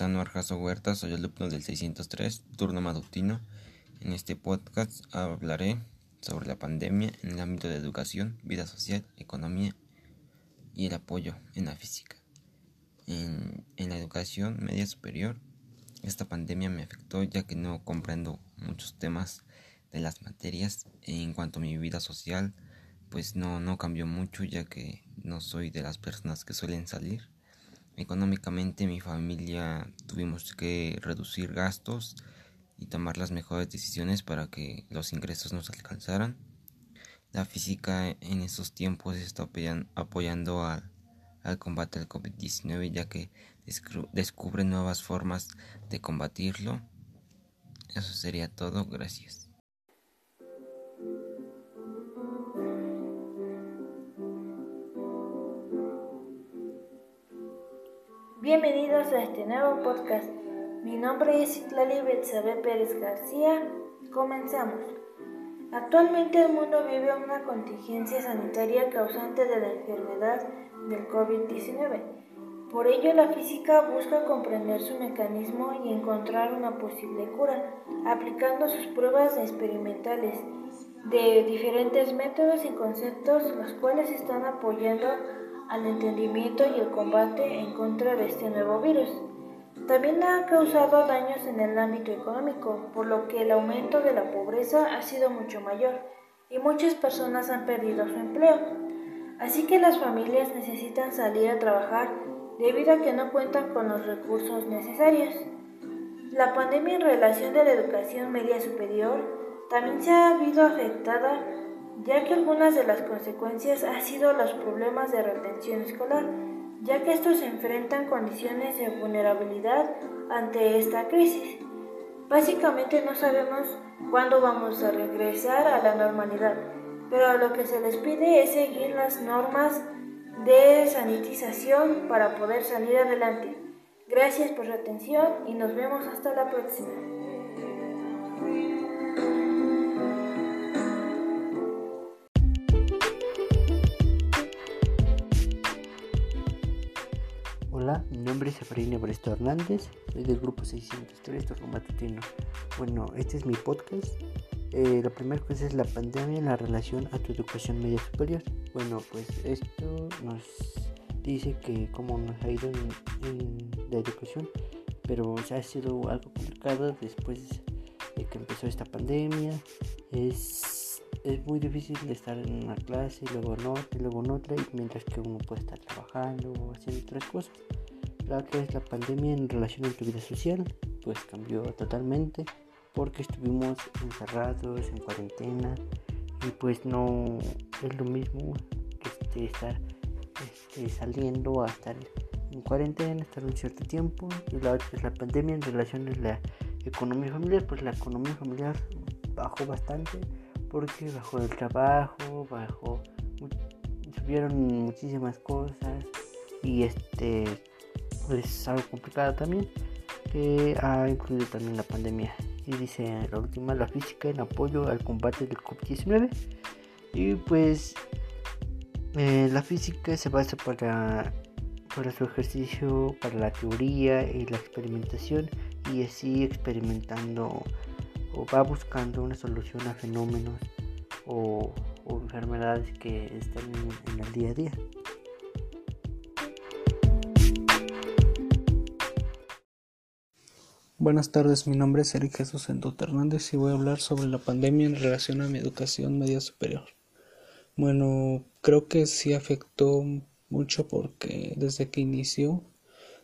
Anuar Jasso Huerta, soy alumno del 603, turno matutino. En este podcast hablaré sobre la pandemia en el ámbito de educación, vida social, economía y el apoyo en la física. En, en la educación media superior, esta pandemia me afectó ya que no comprendo muchos temas de las materias en cuanto a mi vida social, pues no, no cambió mucho ya que no soy de las personas que suelen salir Económicamente mi familia tuvimos que reducir gastos y tomar las mejores decisiones para que los ingresos nos alcanzaran. La física en estos tiempos está apoyando al, al combate al COVID-19 ya que descubre nuevas formas de combatirlo. Eso sería todo. Gracias. Bienvenidos a este nuevo podcast. Mi nombre es Itlali Betsabe Pérez García. Comenzamos. Actualmente el mundo vive una contingencia sanitaria causante de la enfermedad del COVID-19. Por ello, la física busca comprender su mecanismo y encontrar una posible cura, aplicando sus pruebas experimentales de diferentes métodos y conceptos, los cuales están apoyando al entendimiento y el combate en contra de este nuevo virus. También ha causado daños en el ámbito económico, por lo que el aumento de la pobreza ha sido mucho mayor y muchas personas han perdido su empleo. Así que las familias necesitan salir a trabajar debido a que no cuentan con los recursos necesarios. La pandemia en relación de la educación media superior también se ha visto afectada ya que algunas de las consecuencias han sido los problemas de retención escolar, ya que estos enfrentan condiciones de vulnerabilidad ante esta crisis. Básicamente no sabemos cuándo vamos a regresar a la normalidad, pero lo que se les pide es seguir las normas de sanitización para poder salir adelante. Gracias por su atención y nos vemos hasta la próxima. Mi nombre es Efraín Bresto Hernández, soy del grupo 603 Turno Matutino. Bueno, este es mi podcast. Eh, la primera cosa es la pandemia en la relación a tu educación media superior. Bueno, pues esto nos dice que cómo nos ha ido en, la educación, pero o ha sido algo complicado después de que empezó esta pandemia. Es es muy difícil estar en una clase y luego en otra y luego en otra mientras que uno puede estar trabajando o haciendo otras cosas. La otra es la pandemia en relación a tu vida social, pues cambió totalmente porque estuvimos encerrados en cuarentena y pues no es lo mismo que este, estar este, saliendo a estar en cuarentena, estar un cierto tiempo y la otra es la pandemia en relación a la economía familiar, pues la economía familiar bajó bastante porque bajó el trabajo, bajó, subieron muchísimas cosas y este es algo complicado también que ha incluido también la pandemia. Y dice la última la física en apoyo al combate del COVID-19 y pues eh, la física se basa para para su ejercicio, para la teoría y la experimentación. Y así experimentando o va buscando una solución a fenómenos o, enfermedades que están en, el día a día. Buenas tardes, mi nombre es Eric Jesús Endote Hernández y voy a hablar sobre la pandemia en relación a mi educación media superior. Bueno, creo que sí afectó mucho porque desde que inició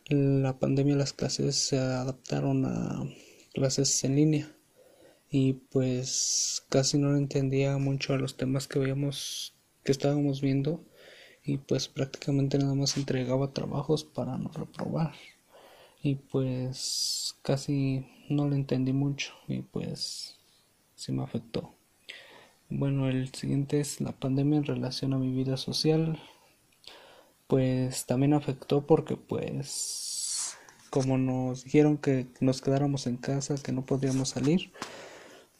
la pandemia las clases se adaptaron a clases en línea y pues casi no entendía mucho a los temas que veíamos que estábamos viendo y pues prácticamente nada más entregaba trabajos para no reprobar y pues casi no lo entendí mucho y pues se me afectó bueno el siguiente es la pandemia en relación a mi vida social pues también afectó porque pues como nos dijeron que nos quedáramos en casa que no podíamos salir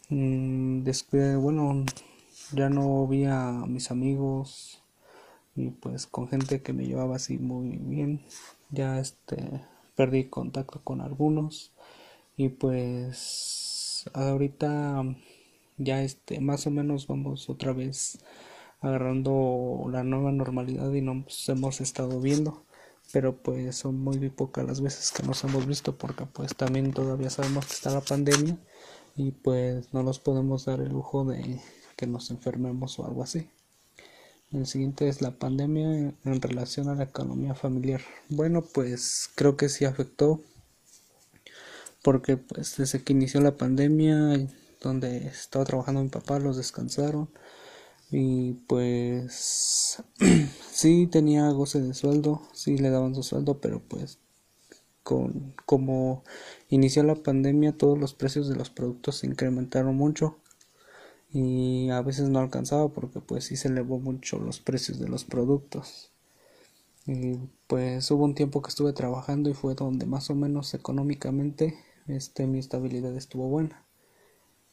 Mm, después, bueno, ya no vi a mis amigos y pues con gente que me llevaba así muy bien. Ya este perdí contacto con algunos y pues ahorita ya este más o menos vamos otra vez agarrando la nueva normalidad y nos hemos estado viendo pero pues son muy pocas las veces que nos hemos visto porque pues también todavía sabemos que está la pandemia y pues no nos podemos dar el lujo de que nos enfermemos o algo así. El siguiente es la pandemia en relación a la economía familiar. Bueno, pues creo que sí afectó porque pues desde que inició la pandemia donde estaba trabajando mi papá los descansaron y pues sí tenía goce de sueldo, sí le daban su sueldo, pero pues con como inició la pandemia todos los precios de los productos se incrementaron mucho y a veces no alcanzaba porque pues sí se elevó mucho los precios de los productos. Y pues hubo un tiempo que estuve trabajando y fue donde más o menos económicamente este mi estabilidad estuvo buena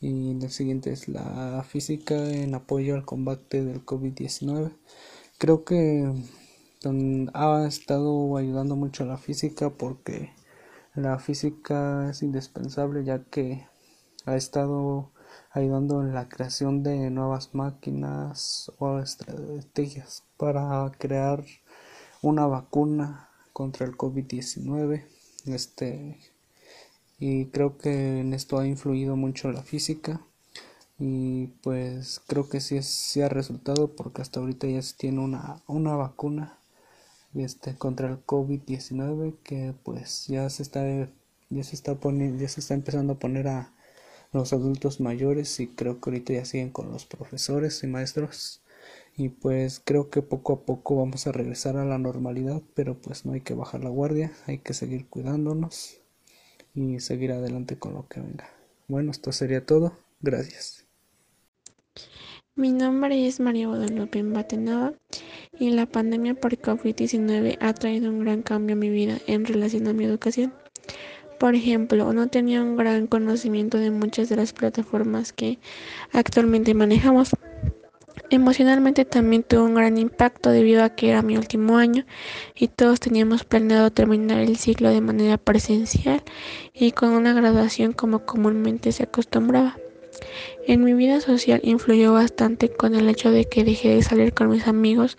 y el siguiente es la física en apoyo al combate del COVID-19. Creo que ha estado ayudando mucho a la física porque la física es indispensable ya que ha estado ayudando en la creación de nuevas máquinas o estrategias para crear una vacuna contra el COVID-19. Este y creo que en esto ha influido mucho la física y pues creo que sí, sí ha resultado porque hasta ahorita ya se tiene una, una vacuna este contra el COVID-19 que pues ya se está ya se está poniendo ya se está empezando a poner a los adultos mayores y creo que ahorita ya siguen con los profesores y maestros y pues creo que poco a poco vamos a regresar a la normalidad pero pues no hay que bajar la guardia hay que seguir cuidándonos y seguir adelante con lo que venga. Bueno, esto sería todo. Gracias. Mi nombre es María Guadalupe Batenova y la pandemia por COVID-19 ha traído un gran cambio a mi vida en relación a mi educación. Por ejemplo, no tenía un gran conocimiento de muchas de las plataformas que actualmente manejamos. Emocionalmente también tuvo un gran impacto debido a que era mi último año y todos teníamos planeado terminar el ciclo de manera presencial y con una graduación como comúnmente se acostumbraba. En mi vida social influyó bastante con el hecho de que dejé de salir con mis amigos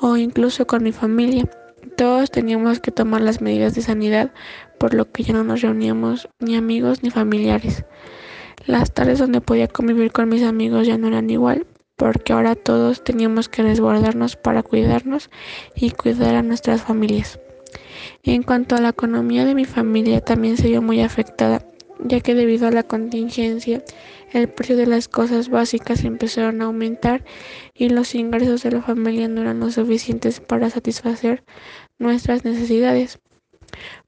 o incluso con mi familia. Todos teníamos que tomar las medidas de sanidad, por lo que ya no nos reuníamos ni amigos ni familiares. Las tardes donde podía convivir con mis amigos ya no eran igual, porque ahora todos teníamos que resguardarnos para cuidarnos y cuidar a nuestras familias. En cuanto a la economía de mi familia también se vio muy afectada, ya que debido a la contingencia el precio de las cosas básicas empezaron a aumentar y los ingresos de la familia no eran lo suficientes para satisfacer nuestras necesidades.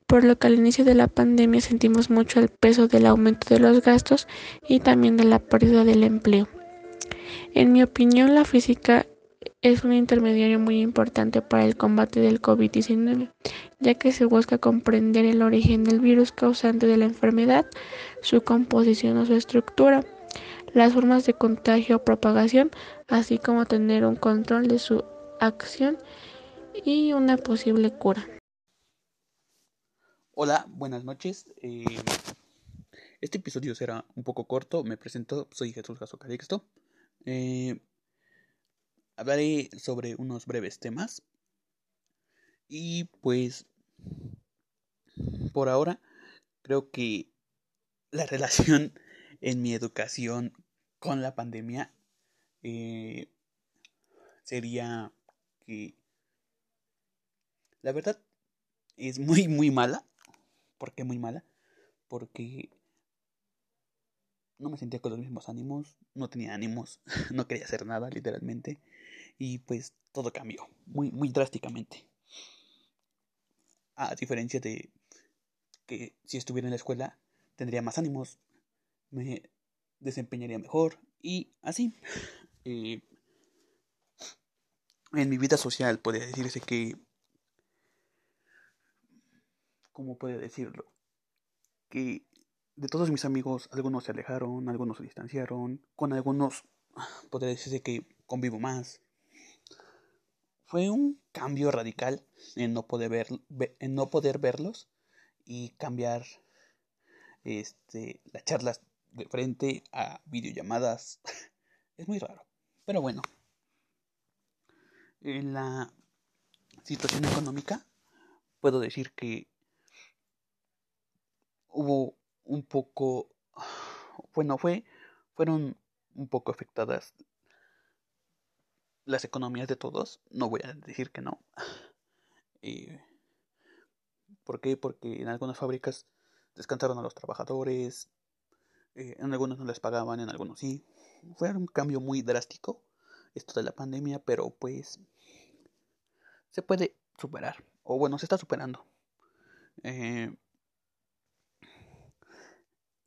Por lo que al inicio de la pandemia sentimos mucho el peso del aumento de los gastos y también de la pérdida del empleo. En mi opinión, la física es un intermediario muy importante para el combate del COVID-19, ya que se busca comprender el origen del virus causante de la enfermedad, su composición o su estructura, las formas de contagio o propagación, así como tener un control de su acción y una posible cura. Hola, buenas noches. Eh, este episodio será un poco corto. Me presento, soy Jesús Gaso Calixto. Eh, hablaré sobre unos breves temas. Y pues, por ahora, creo que la relación en mi educación con la pandemia eh, sería que la verdad es muy muy mala. ¿Por qué muy mala? Porque no me sentía con los mismos ánimos, no tenía ánimos, no quería hacer nada, literalmente. Y pues todo cambió, muy, muy drásticamente. A diferencia de que si estuviera en la escuela, tendría más ánimos, me desempeñaría mejor y así. Eh, en mi vida social podría decirse que... ¿Cómo puedo decirlo? Que de todos mis amigos, algunos se alejaron, algunos se distanciaron, con algunos podría decirse que convivo más. Fue un cambio radical en no poder, ver, en no poder verlos y cambiar este, las charlas de frente a videollamadas. es muy raro. Pero bueno. En la situación económica puedo decir que hubo un poco bueno fue fueron un poco afectadas las economías de todos no voy a decir que no. Eh, ¿por qué? porque en algunas fábricas descansaron a los trabajadores eh, en algunos no les pagaban en algunos sí. Fue un cambio muy drástico esto de la pandemia pero pues se puede superar o bueno se está superando. Eh,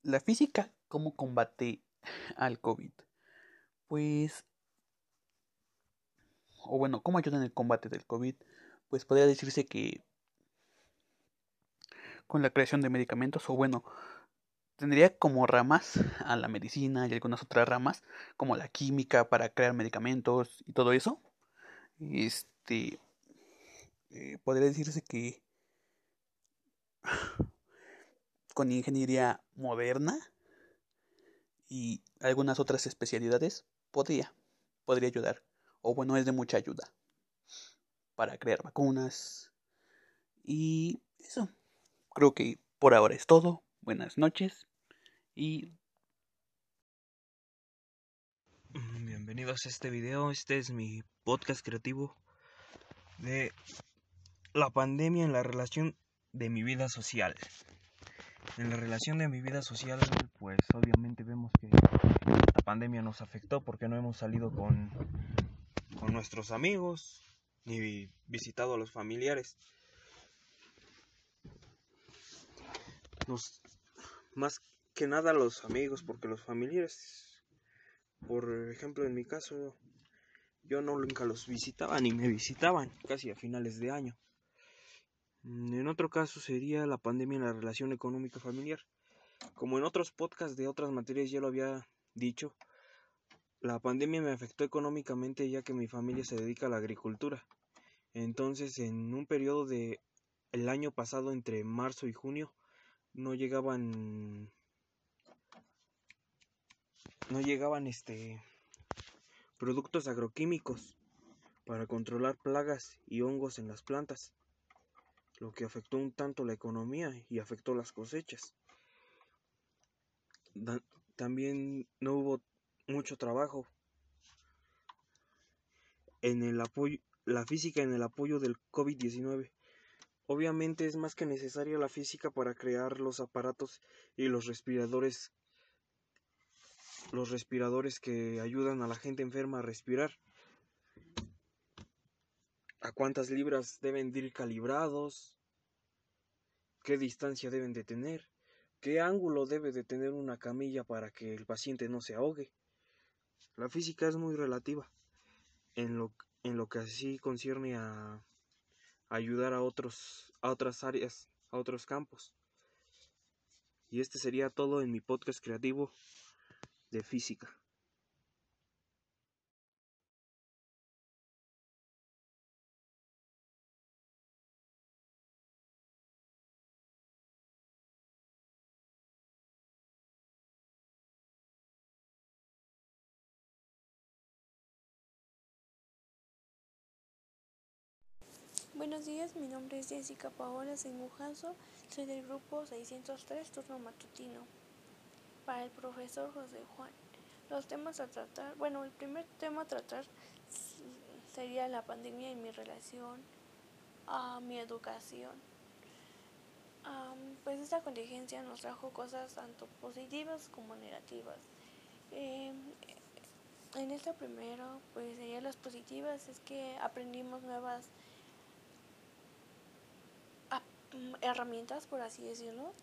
la física, ¿cómo combate al COVID? Pues, o bueno, ¿cómo ayuda en el combate del COVID? Pues podría decirse que con la creación de medicamentos, o bueno, tendría como ramas a la medicina y algunas otras ramas, como la química para crear medicamentos y todo eso. Este, eh, podría decirse que con ingeniería moderna y algunas otras especialidades podría, podría ayudar. O bueno, es de mucha ayuda para crear vacunas. Y eso. Creo que por ahora es todo. Buenas noches y bienvenidos a este video. Este es mi podcast creativo de la pandemia en la relación de mi vida social. En la relación de mi vida social, pues obviamente vemos que la pandemia nos afectó porque no hemos salido con, con nuestros amigos ni visitado a los familiares. Más que nada los amigos, porque los familiares, por ejemplo en mi caso, yo no nunca los visitaba ni me visitaban, casi a finales de año. Mm, en otro caso sería la pandemia en la relación económica familiar. Como en otros podcasts de otras materias ya lo había dicho, la pandemia me afectó económicamente ya que mi familia se dedica a la agricultura. Entonces, en un periodo de el año pasado entre marzo y junio no llegaban no llegaban este productos agroquímicos para controlar plagas y hongos en las plantas lo que afectó un tanto la economía y afectó las cosechas. también no hubo mucho trabajo en el apoyo, la física en el apoyo del COVID-19. Obviamente es más que necesaria la física para crear los aparatos y los respiradores los respiradores que ayudan a la gente enferma a respirar a cuántas libras deben de ir calibrados, qué distancia deben de tener, qué ángulo debe de tener una camilla para que el paciente no se ahogue. La física es muy relativa en lo, en lo que así concierne a ayudar a otros a otras áreas, a otros campos. Y este sería todo en mi podcast creativo de física. Buenos días, mi nombre es Jessica Paola Sengujanzo, soy del grupo 603, turno matutino. Para el profesor José Juan, los temas a tratar, bueno, el primer tema a tratar sería la pandemia y mi relación a mi educación. pues esta contingencia nos trajo cosas tanto positivas como negativas. Em, en esta primero, pues serían las positivas, es que aprendimos nuevas herramientas, por así decirlo.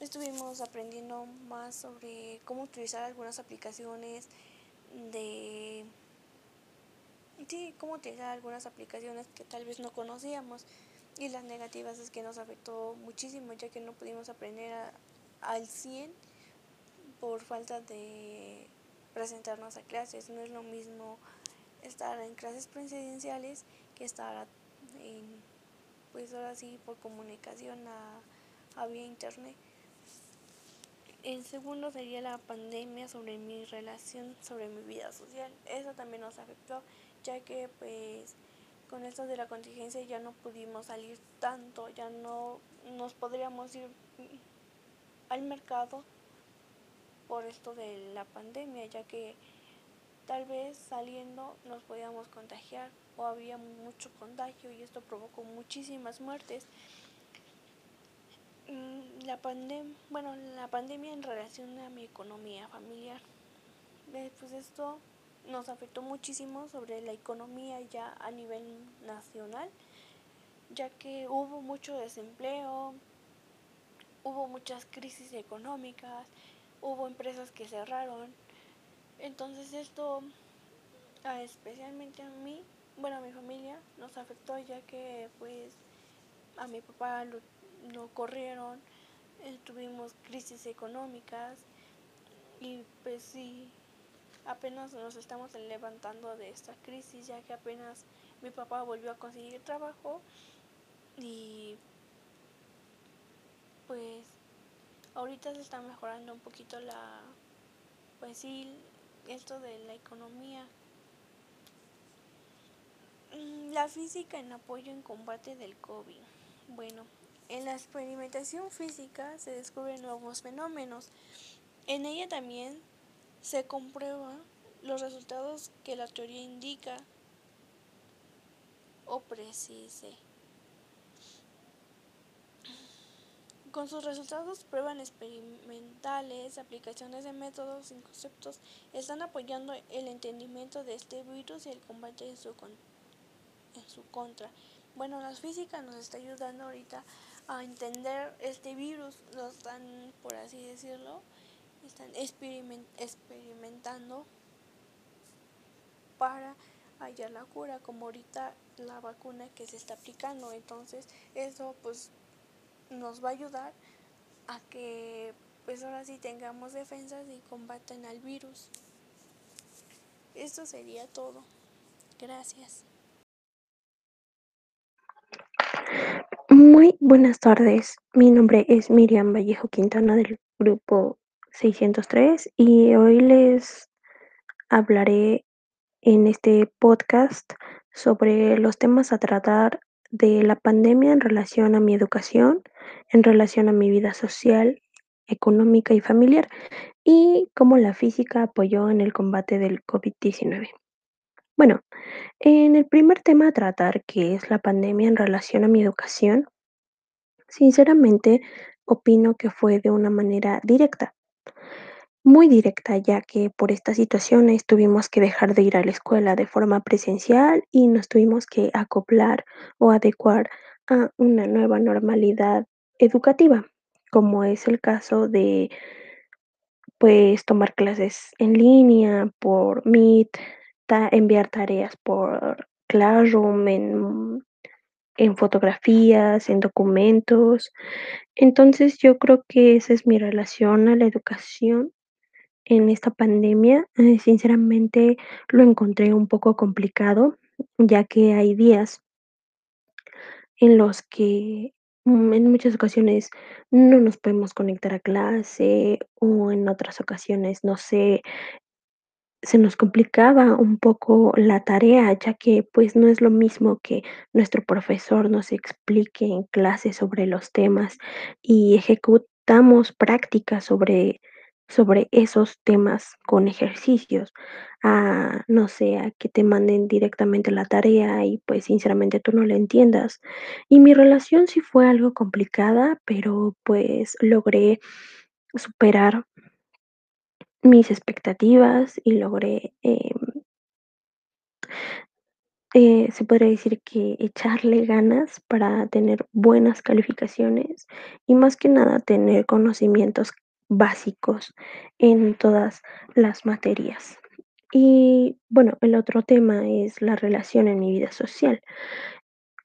Estuvimos aprendiendo más sobre cómo utilizar algunas aplicaciones de... Sí, cómo utilizar algunas aplicaciones que tal vez no conocíamos. Y las negativas es que nos afectó muchísimo ya que no pudimos aprender al 100 por falta de presentarnos a clases. No es lo mismo estar en clases presidenciales que estar en pues ahora sí por comunicación a, había internet. El segundo sería la pandemia sobre mi relación, sobre mi vida social. Eso también nos afectó, ya que pues con esto de la contingencia ya no pudimos salir tanto, ya no nos podríamos ir al mercado por esto de la pandemia, ya que tal vez saliendo nos podíamos contagiar o había mucho contagio y esto provocó muchísimas muertes. Mm, la pandemia, bueno, la pandemia en relación a mi economía familiar. Pues esto nos afectó muchísimo sobre la economía ya a nivel nacional, ya que hubo mucho desempleo, hubo muchas crisis económicas, hubo empresas que cerraron. Entonces esto, especialmente a mí, bueno, a mi familia, nos afectó ya que pues a mi papá lo, corrieron, eh, tuvimos crisis económicas y pues sí, apenas nos estamos levantando de esta crisis ya que apenas mi papá volvió a conseguir trabajo y pues ahorita se está mejorando un poquito la, pues sí, esto de la economía. Mm, la física en apoyo en combate del COVID. Bueno, en la experimentación física se descubren nuevos fenómenos. En ella también se comprueban los resultados que la teoría indica o precise. Con sus resultados, pruebas experimentales, aplicaciones de métodos y conceptos están apoyando el entendimiento de este virus y el combate en su, en su contra. Bueno, la física nos está ayudando ahorita a entender este virus, lo están, por así decirlo, están experimentando para hallar la cura, como ahorita la vacuna que se está aplicando. Entonces, eso pues nos va a ayudar a que pues ahora sí tengamos defensas y combaten al virus. Esto sería todo. Gracias. Muy buenas tardes. Mi nombre es Miriam Vallejo Quintana del grupo 603 y hoy les hablaré en este podcast sobre los temas a tratar de la pandemia en relación a mi educación, en relación a mi vida social, económica y familiar, y cómo la física apoyó en el combate del COVID-19. Bueno, en el primer tema a tratar, que es la pandemia en relación a mi educación, sinceramente opino que fue de una manera directa, muy directa, ya que por estas situaciones tuvimos que dejar de ir a la escuela de forma presencial y nos tuvimos que acoplar o adecuar a una nueva normalidad educativa, como es el caso de pues tomar clases en línea por Meet, enviar tareas por Classroom, en, en fotografías, en documentos. Entonces yo creo que esa es mi relación a la educación en esta pandemia. Eh, sinceramente lo encontré un poco complicado, ya que hay días en los que mm, en muchas ocasiones no nos podemos conectar a clase o en otras ocasiones, no sé, se nos complicaba un poco la tarea, ya que pues no es lo mismo que nuestro profesor nos explique en clase sobre los temas y ejecutamos prácticas sobre sobre esos temas con ejercicios, no sé, a que te manden directamente la tarea y pues sinceramente tú no la entiendas. Y mi relación sí fue algo complicada, pero pues logré superar mis expectativas y logré, em, eh, se podría decir que echarle ganas para tener buenas calificaciones y más que nada tener conocimientos básicos en todas las materias. Y bueno, el otro tema es la relación en mi vida social.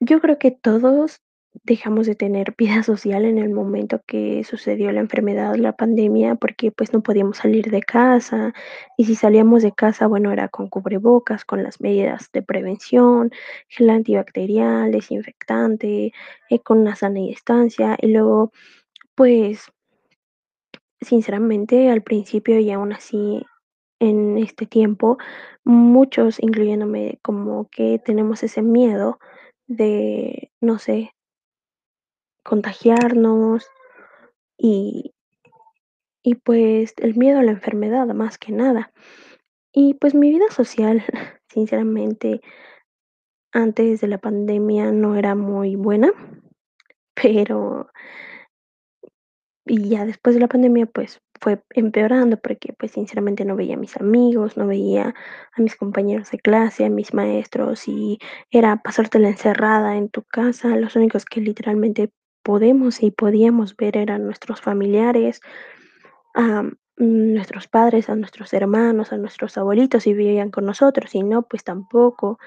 Yo creo que todos dejamos de tener vida social en el momento que sucedió la enfermedad, la pandemia, porque pues no podíamos salir de casa y si salíamos de casa, bueno, era con cubrebocas, con las medidas de prevención, gel antibacterial, desinfectante, eh, con una sana distancia y luego pues sinceramente al principio y aún así en este tiempo, muchos, incluyéndome, como que tenemos ese miedo de, no sé, contagiarnos y, y pues el miedo a la enfermedad más que nada. Y pues mi vida social, sinceramente, antes de la pandemia no era muy buena, pero y ya después de la pandemia, pues fue empeorando porque pues sinceramente no veía a mis amigos, no veía a mis compañeros de clase, a mis maestros y era pasártela encerrada en tu casa. Los únicos que literalmente podemos y podíamos ver eran nuestros familiares, a nuestros padres, a nuestros hermanos, a nuestros abuelitos y vivían con nosotros y no, pues tampoco.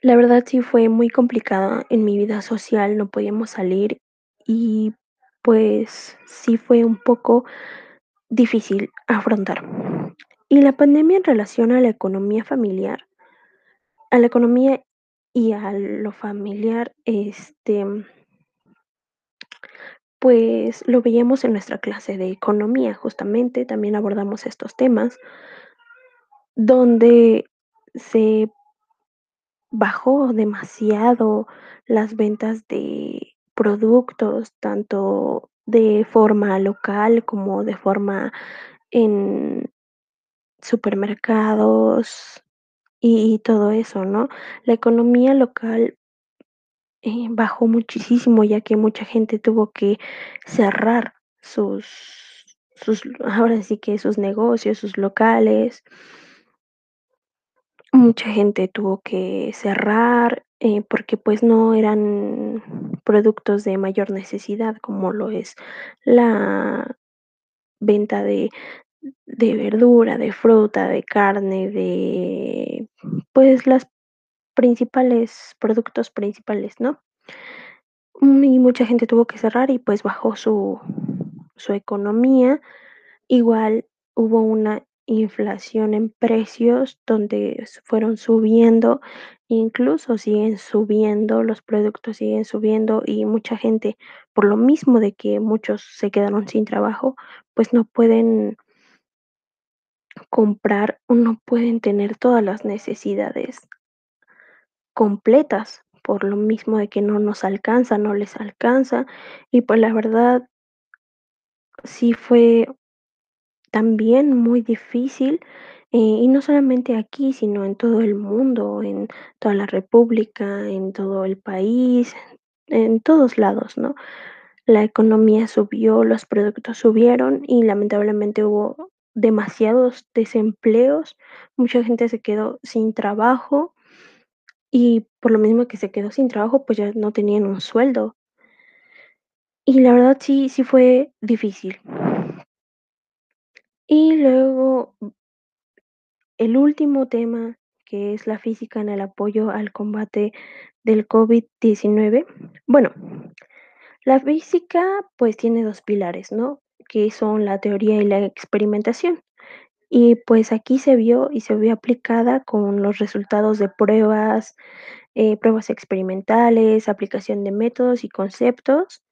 La verdad sí fue muy complicada en mi vida social, no podíamos salir y pues sí fue un poco difícil afrontar. Y la pandemia en relación a la economía familiar, a la economía y a lo familiar, este, pues lo veíamos en nuestra clase de economía, justamente, también abordamos estos temas, donde se bajó demasiado las ventas de productos, tanto de forma local como de forma en supermercados y, todo eso, ¿no? La economía local eh, bajó muchísimo ya que mucha gente tuvo que cerrar sus, sus, ahora sí que sus negocios, sus locales. Mucha gente tuvo que cerrar eh, porque pues no eran productos de mayor necesidad como lo es la venta de, de verdura, de fruta, de carne, de pues las principales productos principales, ¿no? Mm, y mucha gente tuvo que cerrar y pues bajó su, su economía. Igual hubo una inflación en precios donde fueron subiendo, incluso siguen subiendo, los productos siguen subiendo y mucha gente, por lo mismo de que muchos se quedaron sin trabajo, pues no pueden comprar o no pueden tener todas las necesidades completas, por lo mismo de que no nos alcanza, no les alcanza. Y pues la verdad, sí fue también muy difícil, eh, y no solamente aquí, sino en todo el mundo, en toda la república, en todo el país, en todos lados, ¿no? La economía subió, los productos subieron y lamentablemente hubo demasiados desempleos, mucha gente se quedó sin trabajo y por lo mismo que se quedó sin trabajo, pues ya no tenían un sueldo. Y la verdad sí, sí fue difícil. Y luego el último tema, que es la física en el apoyo al combate del COVID-19. Bueno, la física pues tiene dos pilares, ¿no? Que son la teoría y la experimentación. Y pues aquí se vio y se vio aplicada con los resultados de pruebas, eh, pruebas experimentales, aplicación de métodos y conceptos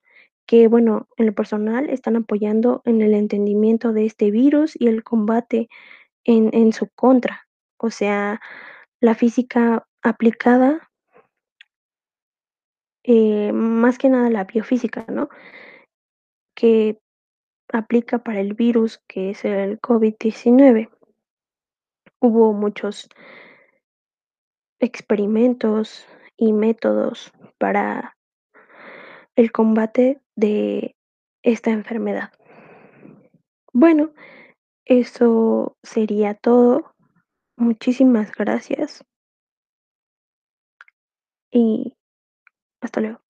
que, bueno, en lo personal están apoyando en el entendimiento de este virus y el combate en, en su contra. O sea, la física aplicada, eh, más que nada la biofísica, ¿no? Que aplica para el virus que es el COVID-19. Hubo muchos experimentos y métodos para el combate de esta enfermedad. Bueno, eso sería todo. Muchísimas gracias. Y hasta luego.